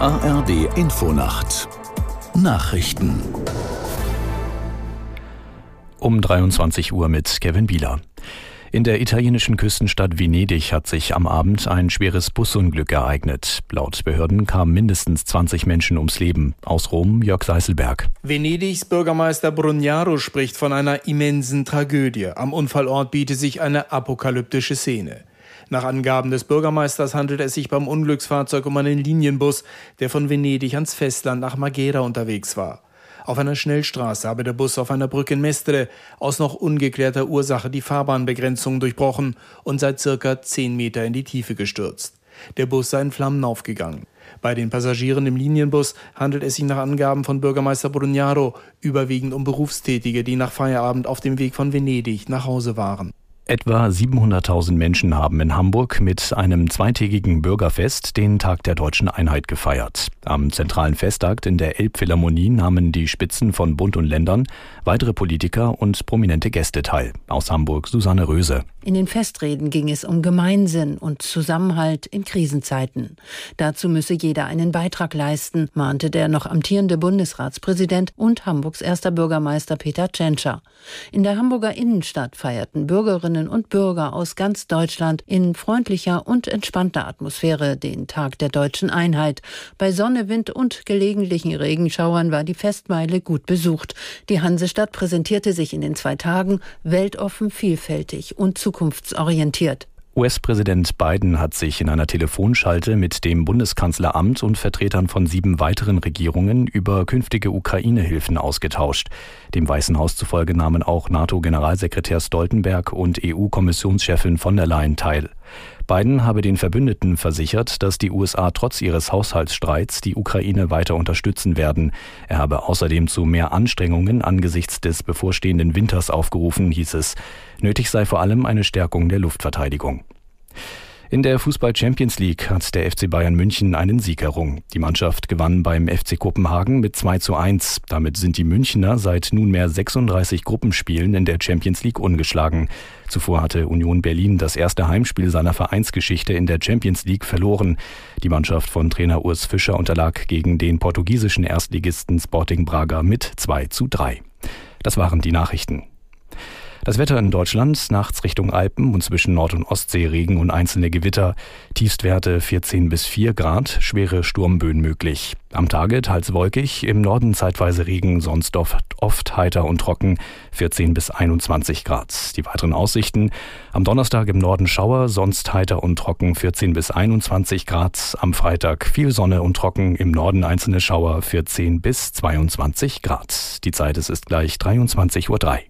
ARD Infonacht Nachrichten um 23 Uhr mit Kevin Bieler. In der italienischen Küstenstadt Venedig hat sich am Abend ein schweres Busunglück ereignet. Laut Behörden kamen mindestens 20 Menschen ums Leben. Aus Rom Jörg Seißelberg. Venedigs Bürgermeister Brugnaro spricht von einer immensen Tragödie. Am Unfallort biete sich eine apokalyptische Szene. Nach Angaben des Bürgermeisters handelt es sich beim Unglücksfahrzeug um einen Linienbus, der von Venedig ans Festland nach Magera unterwegs war. Auf einer Schnellstraße habe der Bus auf einer Brücke in Mestre aus noch ungeklärter Ursache die Fahrbahnbegrenzung durchbrochen und seit circa zehn Meter in die Tiefe gestürzt. Der Bus sei in Flammen aufgegangen. Bei den Passagieren im Linienbus handelt es sich nach Angaben von Bürgermeister Brugnaro überwiegend um Berufstätige, die nach Feierabend auf dem Weg von Venedig nach Hause waren. Etwa 700.000 Menschen haben in Hamburg mit einem zweitägigen Bürgerfest den Tag der deutschen Einheit gefeiert. Am zentralen Festakt in der Elbphilharmonie nahmen die Spitzen von Bund und Ländern, weitere Politiker und prominente Gäste teil. Aus Hamburg Susanne Röse. In den Festreden ging es um Gemeinsinn und Zusammenhalt in Krisenzeiten. Dazu müsse jeder einen Beitrag leisten, mahnte der noch amtierende Bundesratspräsident und Hamburgs erster Bürgermeister Peter Tschentscher. In der Hamburger Innenstadt feierten Bürgerinnen Bürgerinnen und Bürger aus ganz Deutschland in freundlicher und entspannter Atmosphäre den Tag der deutschen Einheit. Bei Sonne, Wind und gelegentlichen Regenschauern war die Festmeile gut besucht. Die Hansestadt präsentierte sich in den zwei Tagen weltoffen, vielfältig und zukunftsorientiert. US-Präsident Biden hat sich in einer Telefonschalte mit dem Bundeskanzleramt und Vertretern von sieben weiteren Regierungen über künftige Ukraine-Hilfen ausgetauscht. Dem Weißen Haus zufolge nahmen auch NATO-Generalsekretär Stoltenberg und EU-Kommissionschefin von der Leyen teil. Biden habe den Verbündeten versichert, dass die USA trotz ihres Haushaltsstreits die Ukraine weiter unterstützen werden. Er habe außerdem zu mehr Anstrengungen angesichts des bevorstehenden Winters aufgerufen, hieß es. Nötig sei vor allem eine Stärkung der Luftverteidigung. In der Fußball Champions League hat der FC Bayern München einen Sieg errungen. Die Mannschaft gewann beim FC Kopenhagen mit 2 zu 1. Damit sind die Münchner seit nunmehr 36 Gruppenspielen in der Champions League ungeschlagen. Zuvor hatte Union Berlin das erste Heimspiel seiner Vereinsgeschichte in der Champions League verloren. Die Mannschaft von Trainer Urs Fischer unterlag gegen den portugiesischen Erstligisten Sporting Braga mit 2 zu 3. Das waren die Nachrichten. Das Wetter in Deutschland nachts Richtung Alpen und zwischen Nord- und Ostsee Regen und einzelne Gewitter. Tiefstwerte 14 bis 4 Grad, schwere Sturmböen möglich. Am Tage teils wolkig, im Norden zeitweise Regen, sonst oft, oft heiter und trocken, 14 bis 21 Grad. Die weiteren Aussichten. Am Donnerstag im Norden Schauer, sonst heiter und trocken, 14 bis 21 Grad. Am Freitag viel Sonne und trocken, im Norden einzelne Schauer, 14 bis 22 Grad. Die Zeit es ist gleich 23.03 Uhr.